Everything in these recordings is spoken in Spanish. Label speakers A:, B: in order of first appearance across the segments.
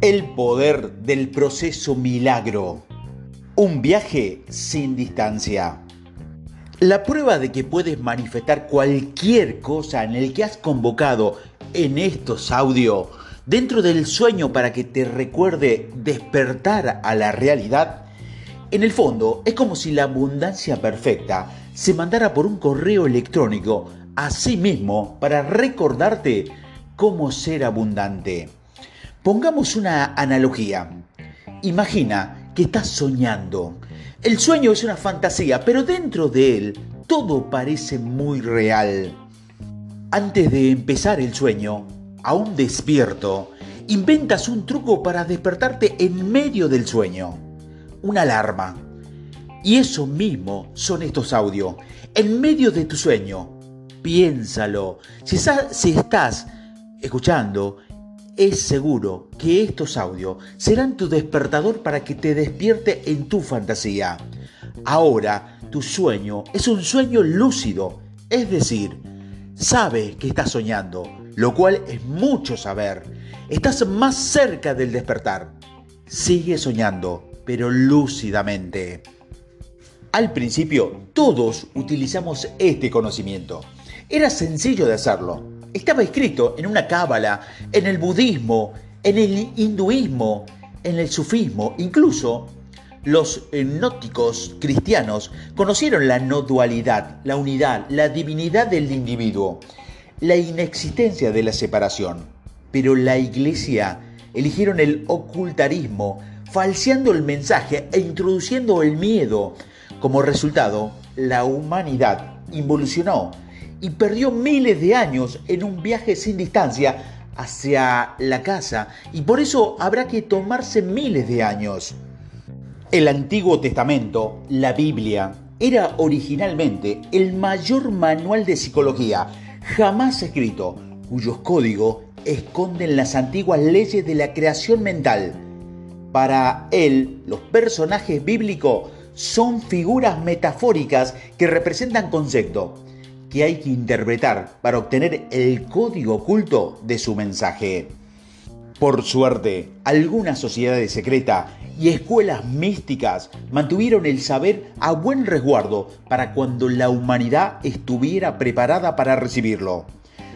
A: El poder del proceso milagro. Un viaje sin distancia. La prueba de que puedes manifestar cualquier cosa en el que has convocado en estos audios dentro del sueño para que te recuerde despertar a la realidad, en el fondo es como si la abundancia perfecta se mandara por un correo electrónico a sí mismo para recordarte cómo ser abundante. Pongamos una analogía. Imagina que estás soñando el sueño es una fantasía, pero dentro de él todo parece muy real. Antes de empezar el sueño, aún despierto, inventas un truco para despertarte en medio del sueño. Una alarma. Y eso mismo son estos audios. En medio de tu sueño, piénsalo. Si, estás escuchando es seguro que estos audios serán tu despertador para que te despierte en tu fantasía. Ahora, tu sueño es un sueño lúcido, es decir, sabes que estás soñando, lo cual es mucho saber. Estás más cerca del despertar. Sigue soñando, pero lúcidamente. Al principio, todos utilizamos este conocimiento. Era sencillo de hacerlo estaba escrito en una cábala, en el budismo, en el hinduismo, en el sufismo, incluso los gnósticos cristianos conocieron la no dualidad, la unidad, la divinidad del individuo, la inexistencia de la separación. Pero la iglesia eligieron el ocultarismo, falseando el mensaje e introduciendo el miedo. Como resultado, la humanidad involucionó y perdió miles de años en un viaje sin distancia hacia la casa y por eso habrá que tomarse miles de años. El Antiguo Testamento, la Biblia, era originalmente el mayor manual de psicología jamás escrito, cuyos códigos esconden las antiguas leyes de la creación mental. Para él, los personajes bíblicos son figuras metafóricas que representan conceptos que hay que interpretar para obtener el código oculto de su mensaje. Por suerte, algunas sociedades secretas y escuelas místicas mantuvieron el saber a buen resguardo para cuando la humanidad estuviera preparada para recibirlo.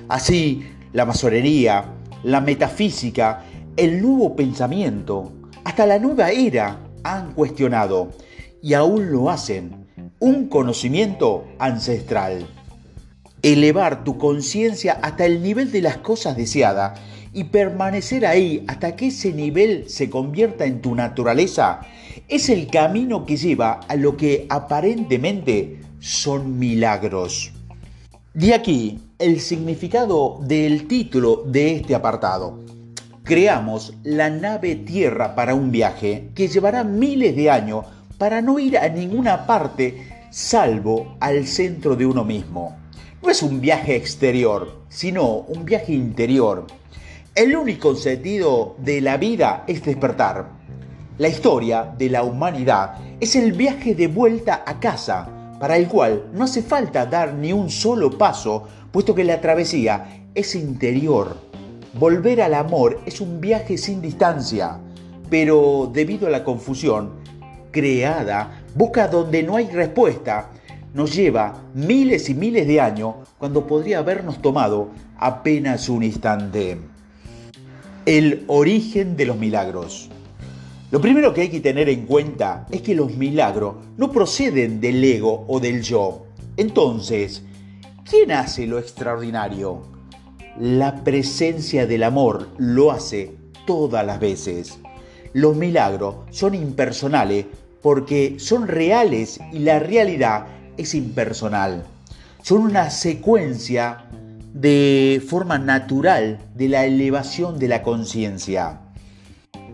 A: Así, la masonería, la metafísica, el nuevo pensamiento, hasta la nueva era han cuestionado, y aún lo hacen, un conocimiento ancestral elevar tu conciencia hasta el nivel de las cosas deseadas y permanecer ahí hasta que ese nivel se convierta en tu naturaleza, es el camino que lleva a lo que aparentemente son milagros. De aquí el significado del título de este apartado. Creamos la nave Tierra para un viaje que llevará miles de años para no ir a ninguna parte salvo al centro de uno mismo. No es un viaje exterior, sino un viaje interior. El único sentido de la vida es despertar. La historia de la humanidad es el viaje de vuelta a casa, para el cual no hace falta dar ni un solo paso, puesto que la travesía es interior. Volver al amor es un viaje sin distancia, pero debido a la confusión creada, busca donde no hay respuesta nos lleva miles y miles de años cuando podría habernos tomado apenas un instante. El origen de los milagros. Lo primero que hay que tener en cuenta es que los milagros no proceden del ego o del yo. Entonces, ¿quién hace lo extraordinario? La presencia del amor lo hace todas las veces. Los milagros son impersonales porque son reales y la realidad es impersonal. Son una secuencia de forma natural de la elevación de la conciencia.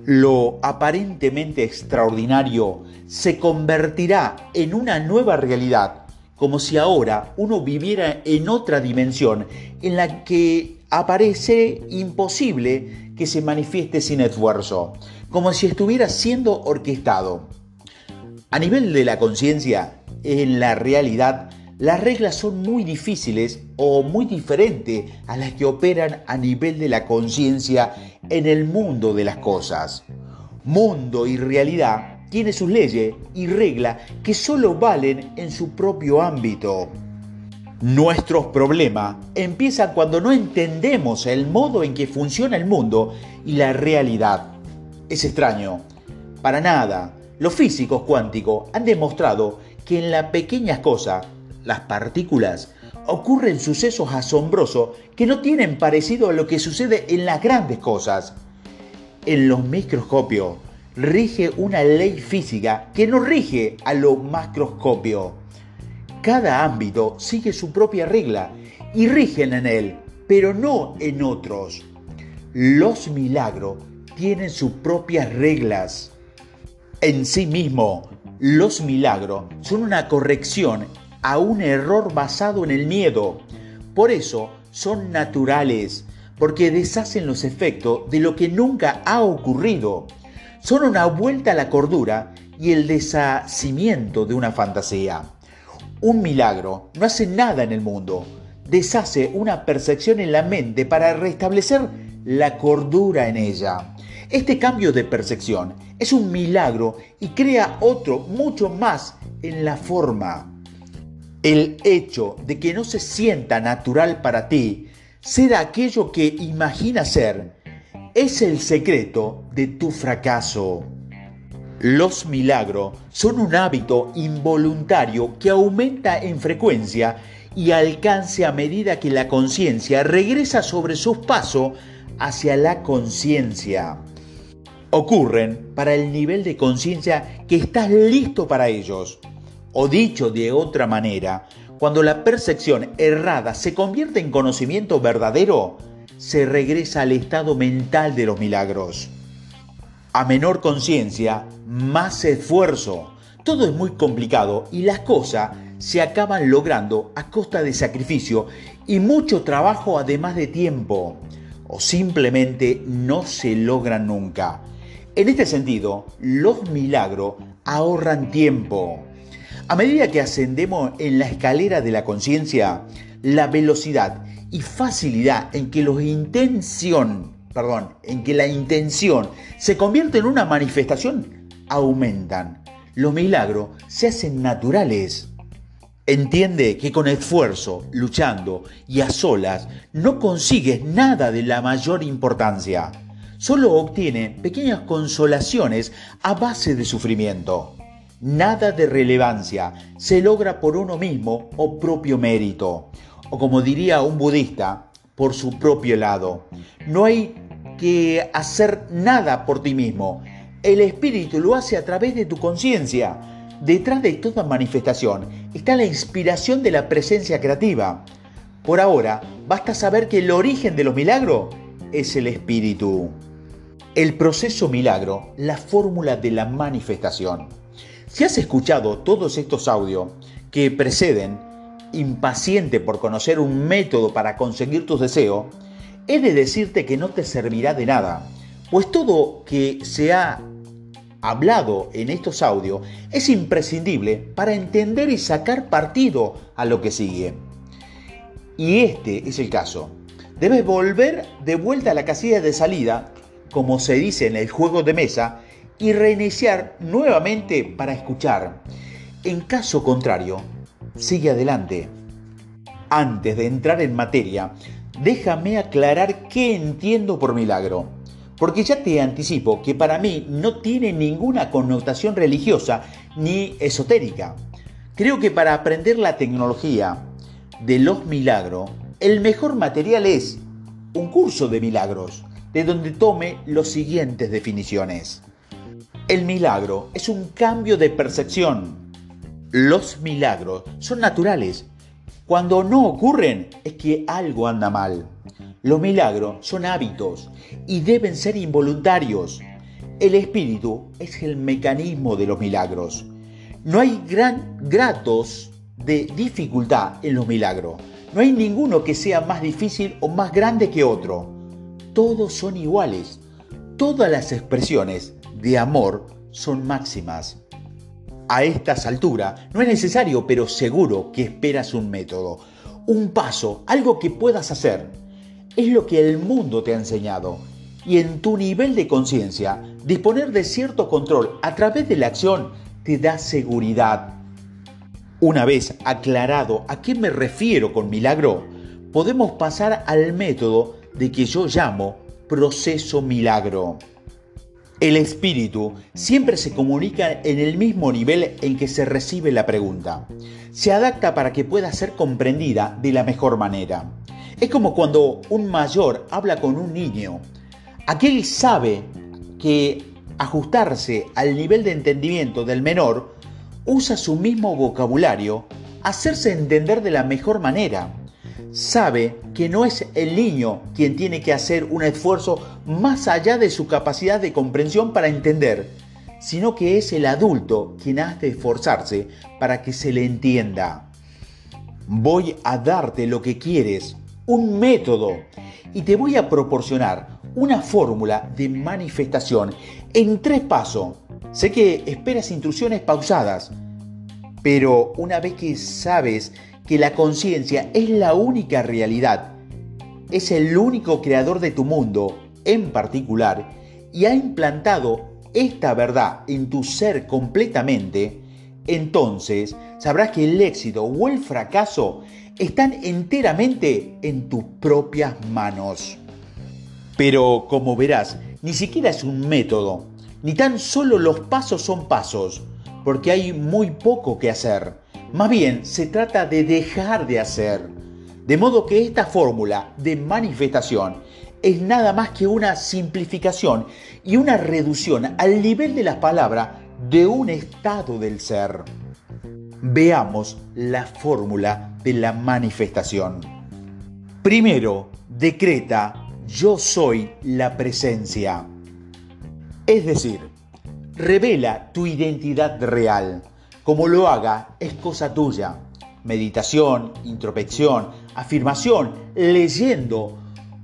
A: Lo aparentemente extraordinario se convertirá en una nueva realidad, como si ahora uno viviera en otra dimensión en la que aparece imposible que se manifieste sin esfuerzo, como si estuviera siendo orquestado. A nivel de la conciencia, en la realidad, las reglas son muy difíciles o muy diferentes a las que operan a nivel de la conciencia en el mundo de las cosas. Mundo y realidad tiene sus leyes y reglas que solo valen en su propio ámbito. Nuestros problemas empiezan cuando no entendemos el modo en que funciona el mundo y la realidad. Es extraño. Para nada. Los físicos cuánticos han demostrado que en las pequeñas cosas las partículas, ocurren sucesos asombrosos que no tienen parecido a lo que sucede en las grandes cosas. En los microscopios rige una ley física que no rige a lo macroscopio. Cada ámbito sigue su propia regla y rigen en él, pero no en otros. Los milagros tienen sus propias reglas. En sí mismo, los milagros son una corrección a un error basado en el miedo. Por eso son naturales, porque deshacen los efectos de lo que nunca ha ocurrido. Son una vuelta a la cordura y el deshacimiento de una fantasía. Un milagro no hace nada en el mundo, deshace una percepción en la mente para restablecer la cordura en ella. Este cambio de percepción es un milagro y crea otro mucho más en la forma. El hecho de que no se sienta natural para ti ser aquello que imaginas ser es el secreto de tu fracaso. Los milagros son un hábito involuntario que aumenta en frecuencia y alcance a medida que la conciencia regresa sobre sus pasos hacia la conciencia. Ocurren para el nivel de conciencia que estás listo para ellos. O dicho de otra manera, cuando la percepción errada se convierte en conocimiento verdadero, se regresa al estado mental de los milagros. A menor conciencia, más esfuerzo. Todo es muy complicado y las cosas se acaban logrando a costa de sacrificio y mucho trabajo además de tiempo. O simplemente no se logran nunca. En este sentido, los milagros ahorran tiempo. A medida que ascendemos en la escalera de la conciencia, la velocidad y facilidad en que los intención, perdón, en que la intención se convierte en una manifestación aumentan. Los milagros se hacen naturales. Entiende que con esfuerzo, luchando y a solas no consigues nada de la mayor importancia. Solo obtiene pequeñas consolaciones a base de sufrimiento. Nada de relevancia se logra por uno mismo o propio mérito, o como diría un budista, por su propio lado. No hay que hacer nada por ti mismo. El espíritu lo hace a través de tu conciencia. Detrás de toda manifestación está la inspiración de la presencia creativa. Por ahora, basta saber que el origen de los milagros es el espíritu. El proceso milagro, la fórmula de la manifestación. Si has escuchado todos estos audios que preceden, impaciente por conocer un método para conseguir tus deseos, he de decirte que no te servirá de nada, pues todo que se ha hablado en estos audios es imprescindible para entender y sacar partido a lo que sigue. Y este es el caso. Debes volver de vuelta a la casilla de salida, como se dice en el juego de mesa, y reiniciar nuevamente para escuchar. En caso contrario, sigue adelante. Antes de entrar en materia, déjame aclarar qué entiendo por milagro, porque ya te anticipo que para mí no tiene ninguna connotación religiosa ni esotérica. Creo que para aprender la tecnología de los milagros, el mejor material es un curso de milagros, de donde tome las siguientes definiciones. El milagro es un cambio de percepción. Los milagros son naturales. Cuando no ocurren es que algo anda mal. Los milagros son hábitos y deben ser involuntarios. El espíritu es el mecanismo de los milagros. No hay gran grados de dificultad en los milagros. No hay ninguno que sea más difícil o más grande que otro. Todos son iguales. Todas las expresiones de amor son máximas. A estas alturas no es necesario, pero seguro que esperas un método, un paso, algo que puedas hacer. Es lo que el mundo te ha enseñado. Y en tu nivel de conciencia, disponer de cierto control a través de la acción te da seguridad. Una vez aclarado a qué me refiero con milagro, podemos pasar al método de que yo llamo proceso milagro. El espíritu siempre se comunica en el mismo nivel en que se recibe la pregunta. Se adapta para que pueda ser comprendida de la mejor manera. Es como cuando un mayor habla con un niño. Aquel sabe que ajustarse al nivel de entendimiento del menor usa su mismo vocabulario, hacerse entender de la mejor manera sabe que no es el niño quien tiene que hacer un esfuerzo más allá de su capacidad de comprensión para entender, sino que es el adulto quien ha de esforzarse para que se le entienda. Voy a darte lo que quieres, un método, y te voy a proporcionar una fórmula de manifestación en tres pasos. Sé que esperas instrucciones pausadas, pero una vez que sabes que la conciencia es la única realidad, es el único creador de tu mundo en particular y ha implantado esta verdad en tu ser completamente, entonces sabrás que el éxito o el fracaso están enteramente en tus propias manos. Pero como verás, ni siquiera es un método, ni tan solo los pasos son pasos, porque hay muy poco que hacer. Más bien, se trata de dejar de hacer. De modo que esta fórmula de manifestación es nada más que una simplificación y una reducción al nivel de la palabra de un estado del ser. Veamos la fórmula de la manifestación. Primero, decreta yo soy la presencia. Es decir, revela tu identidad real como lo haga es cosa tuya. Meditación, introspección, afirmación, leyendo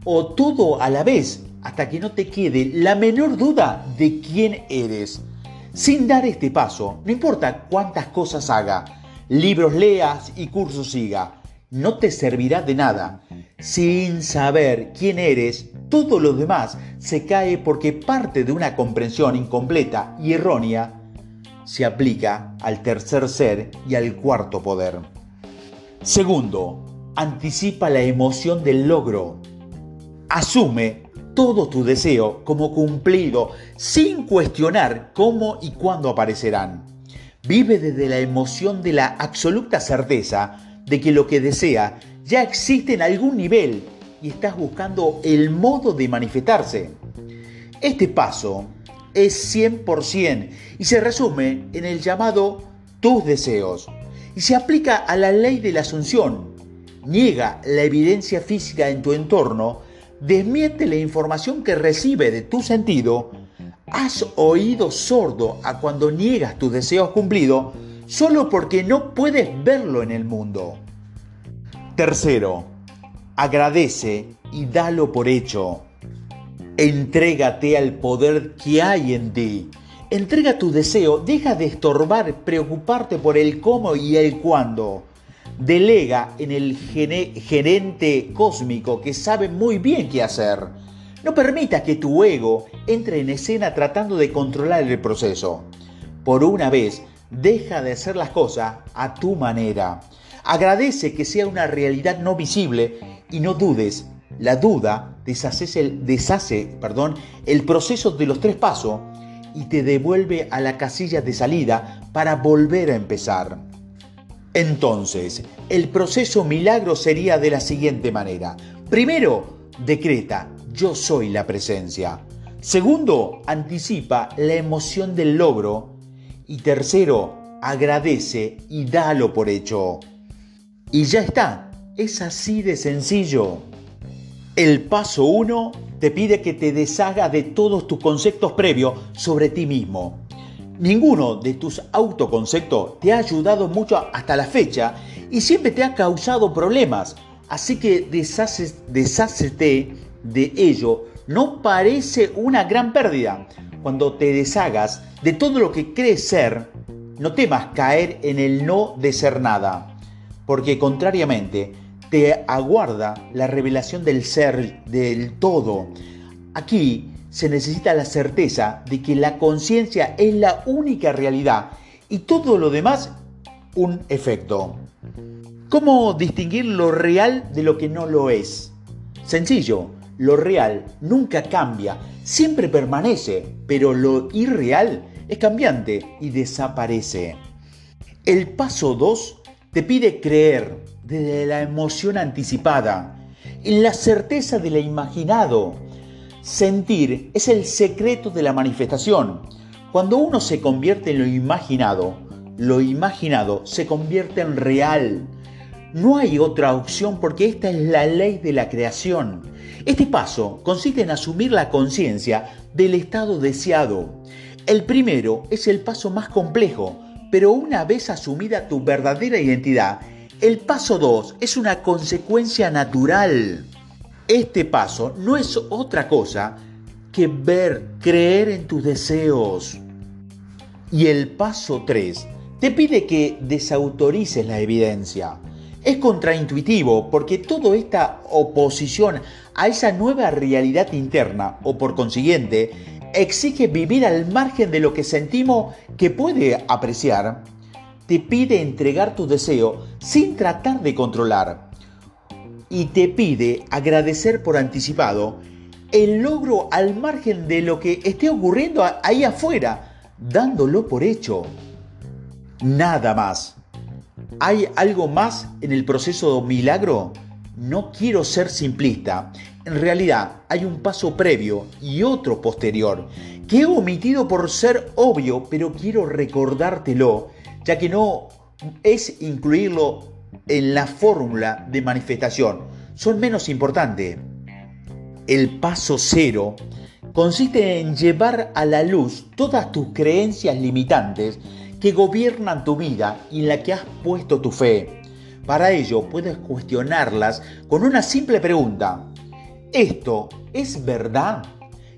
A: o todo a la vez hasta que no te quede la menor duda de quién eres. Sin dar este paso, no importa cuántas cosas haga, libros leas y cursos siga, no te servirá de nada. Sin saber quién eres, todo lo demás se cae porque parte de una comprensión incompleta y errónea se aplica al tercer ser y al cuarto poder. Segundo, anticipa la emoción del logro. Asume todo tu deseo como cumplido sin cuestionar cómo y cuándo aparecerán. Vive desde la emoción de la absoluta certeza de que lo que desea ya existe en algún nivel y estás buscando el modo de manifestarse. Este paso es 100% y se resume en el llamado tus deseos y se aplica a la ley de la asunción. Niega la evidencia física en tu entorno, desmiente la información que recibe de tu sentido, has oído sordo a cuando niegas tus deseos cumplidos solo porque no puedes verlo en el mundo. Tercero, agradece y dalo por hecho. Entrégate al poder que hay en ti. Entrega tu deseo, deja de estorbar, preocuparte por el cómo y el cuándo. Delega en el gerente cósmico que sabe muy bien qué hacer. No permitas que tu ego entre en escena tratando de controlar el proceso. Por una vez, deja de hacer las cosas a tu manera. Agradece que sea una realidad no visible y no dudes la duda deshace el, deshace, perdón, el proceso de los tres pasos y te devuelve a la casilla de salida para volver a empezar. Entonces, el proceso milagro sería de la siguiente manera. Primero, decreta, yo soy la presencia. Segundo, anticipa la emoción del logro. Y tercero, agradece y dalo por hecho. Y ya está, es así de sencillo. El paso 1 te pide que te deshaga de todos tus conceptos previos sobre ti mismo. Ninguno de tus autoconceptos te ha ayudado mucho hasta la fecha y siempre te ha causado problemas. Así que deshácete de ello. No parece una gran pérdida. Cuando te deshagas de todo lo que crees ser, No temas caer en el no de ser nada, porque contrariamente te aguarda la revelación del ser, del todo. Aquí se necesita la certeza de que la conciencia es la única realidad y todo lo demás un efecto. ¿Cómo distinguir lo real de lo que no lo es? Sencillo, lo real nunca cambia, siempre permanece, pero lo irreal es cambiante y desaparece. El paso 2 te pide creer desde la emoción anticipada, en la certeza de lo imaginado. Sentir es el secreto de la manifestación. Cuando uno se convierte en lo imaginado, lo imaginado se convierte en real. No hay otra opción porque esta es la ley de la creación. Este paso consiste en asumir la conciencia del estado deseado. El primero es el paso más complejo, pero una vez asumida tu verdadera identidad, el paso 2 es una consecuencia natural. Este paso no es otra cosa que ver, creer en tus deseos. Y el paso 3 te pide que desautorices la evidencia. Es contraintuitivo porque toda esta oposición a esa nueva realidad interna o por consiguiente exige vivir al margen de lo que sentimos que puede apreciar, te pide entregar tu deseo sin tratar de controlar y te pide agradecer por anticipado el logro al margen de lo que esté ocurriendo ahí afuera, dándolo por hecho. Nada más. ¿Hay algo más en el proceso milagro? No quiero ser simplista. En realidad hay un paso previo y otro posterior que he omitido por ser obvio, pero quiero recordártelo, ya que no es incluirlo en la fórmula de manifestación. Son menos importantes. El paso cero consiste en llevar a la luz todas tus creencias limitantes que gobiernan tu vida y en la que has puesto tu fe. Para ello puedes cuestionarlas con una simple pregunta. ¿Esto es verdad?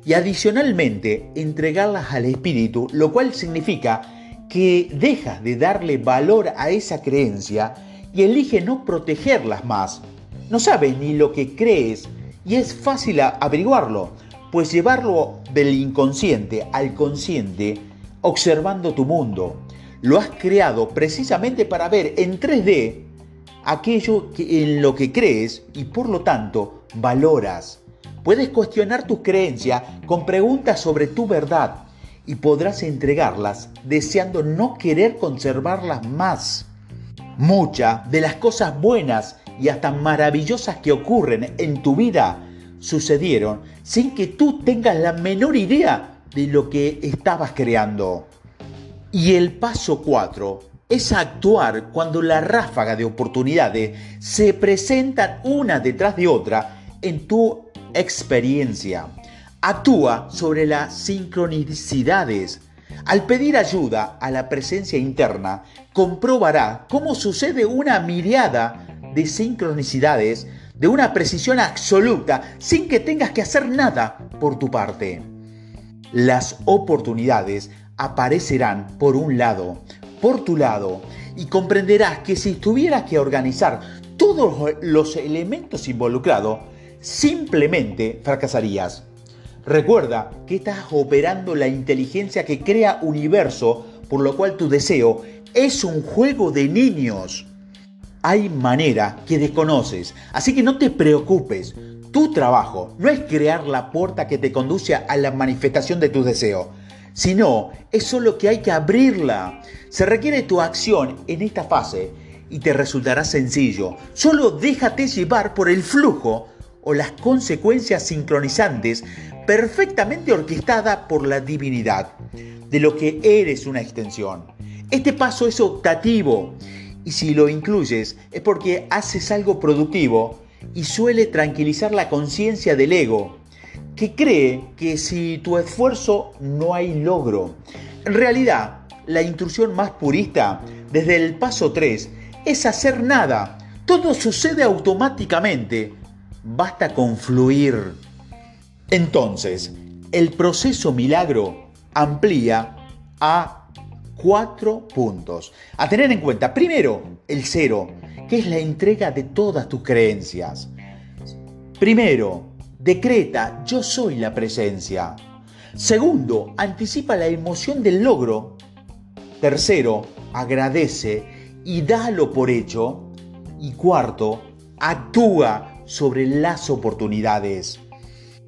A: Y adicionalmente entregarlas al espíritu, lo cual significa que dejas de darle valor a esa creencia y elige no protegerlas más. No sabes ni lo que crees y es fácil averiguarlo, pues llevarlo del inconsciente al consciente observando tu mundo. Lo has creado precisamente para ver en 3D aquello en lo que crees y por lo tanto valoras. Puedes cuestionar tus creencias con preguntas sobre tu verdad y podrás entregarlas deseando no querer conservarlas más. Muchas de las cosas buenas y hasta maravillosas que ocurren en tu vida sucedieron sin que tú tengas la menor idea de lo que estabas creando. Y el paso 4 es actuar cuando la ráfaga de oportunidades se presentan una detrás de otra en tu experiencia. Actúa sobre las sincronicidades. Al pedir ayuda a la presencia interna, comprobará cómo sucede una miriada de sincronicidades de una precisión absoluta sin que tengas que hacer nada por tu parte. Las oportunidades aparecerán por un lado, por tu lado y comprenderás que si tuvieras que organizar todos los elementos involucrados, simplemente fracasarías. Recuerda que estás operando la inteligencia que crea universo, por lo cual tu deseo es un juego de niños. Hay manera que desconoces, así que no te preocupes. Tu trabajo no es crear la puerta que te conduce a la manifestación de tu deseo sino es solo que hay que abrirla. Se requiere tu acción en esta fase y te resultará sencillo. Solo déjate llevar por el flujo o las consecuencias sincronizantes perfectamente orquestada por la divinidad, de lo que eres una extensión. Este paso es optativo y si lo incluyes es porque haces algo productivo y suele tranquilizar la conciencia del ego que cree que si tu esfuerzo no hay logro. En realidad, la instrucción más purista, desde el paso 3, es hacer nada. Todo sucede automáticamente. Basta con fluir. Entonces, el proceso milagro amplía a cuatro puntos. A tener en cuenta, primero, el cero, que es la entrega de todas tus creencias. Primero, decreta, yo soy la presencia. Segundo, anticipa la emoción del logro. Tercero, agradece y dalo por hecho. Y cuarto, actúa sobre las oportunidades.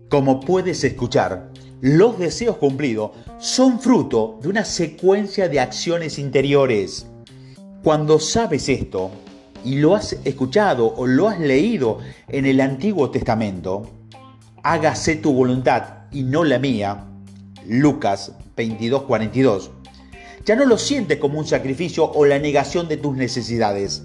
A: Como puedes escuchar, los deseos cumplidos son fruto de una secuencia de acciones interiores. Cuando sabes esto, y lo has escuchado o lo has leído en el Antiguo Testamento, hágase tu voluntad y no la mía, Lucas 22:42, ya no lo sientes como un sacrificio o la negación de tus necesidades.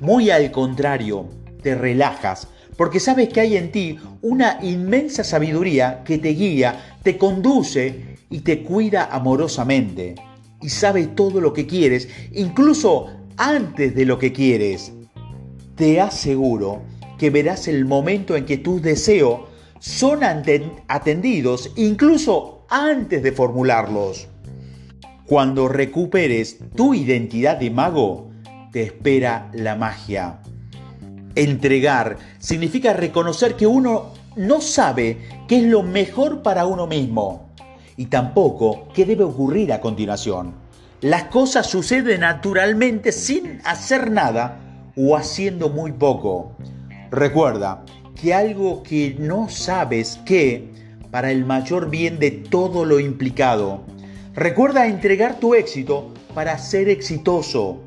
A: Muy al contrario, te relajas porque sabes que hay en ti una inmensa sabiduría que te guía, te conduce y te cuida amorosamente. Y sabe todo lo que quieres, incluso antes de lo que quieres. Te aseguro que verás el momento en que tus deseos son atendidos, incluso antes de formularlos. Cuando recuperes tu identidad de mago, te espera la magia. Entregar significa reconocer que uno no sabe qué es lo mejor para uno mismo y tampoco qué debe ocurrir a continuación. Las cosas suceden naturalmente sin hacer nada o haciendo muy poco. Recuerda que algo que no sabes qué, para el mayor bien de todo lo implicado. Recuerda entregar tu éxito para ser exitoso.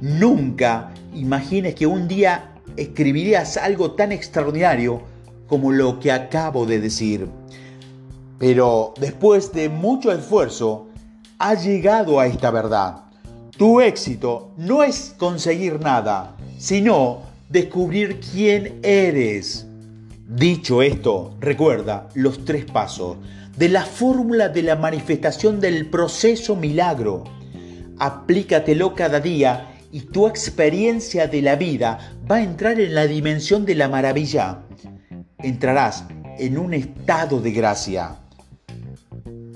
A: Nunca imagines que un día escribirías algo tan extraordinario como lo que acabo de decir. Pero después de mucho esfuerzo, has llegado a esta verdad. Tu éxito no es conseguir nada, sino descubrir quién eres. Dicho esto, recuerda los tres pasos de la fórmula de la manifestación del proceso milagro. Aplícatelo cada día y tu experiencia de la vida va a entrar en la dimensión de la maravilla. Entrarás en un estado de gracia.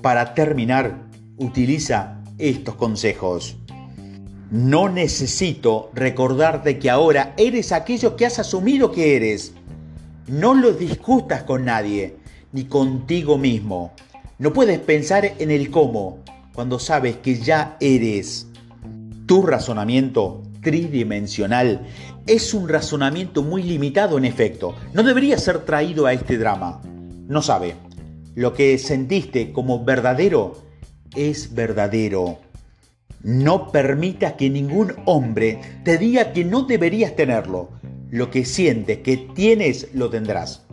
A: Para terminar, utiliza estos consejos. No necesito recordarte que ahora eres aquello que has asumido que eres. No lo discutas con nadie, ni contigo mismo. No puedes pensar en el cómo cuando sabes que ya eres. Tu razonamiento tridimensional es un razonamiento muy limitado en efecto. No debería ser traído a este drama. No sabe. Lo que sentiste como verdadero es verdadero. No permitas que ningún hombre te diga que no deberías tenerlo. Lo que sientes que tienes lo tendrás.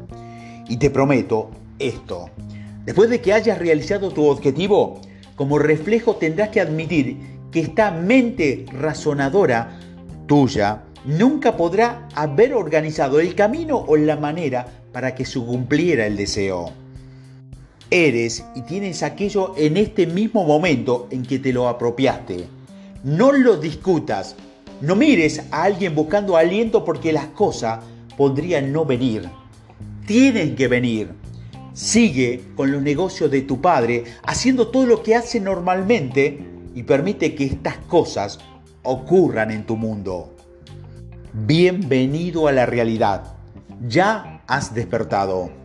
A: Y te prometo esto. Después de que hayas realizado tu objetivo, como reflejo tendrás que admitir que esta mente razonadora tuya nunca podrá haber organizado el camino o la manera para que se cumpliera el deseo. Eres y tienes aquello en este mismo momento en que te lo apropiaste. No lo discutas. No mires a alguien buscando aliento porque las cosas podrían no venir. Tienen que venir. Sigue con los negocios de tu padre haciendo todo lo que hace normalmente y permite que estas cosas ocurran en tu mundo. Bienvenido a la realidad. Ya has despertado.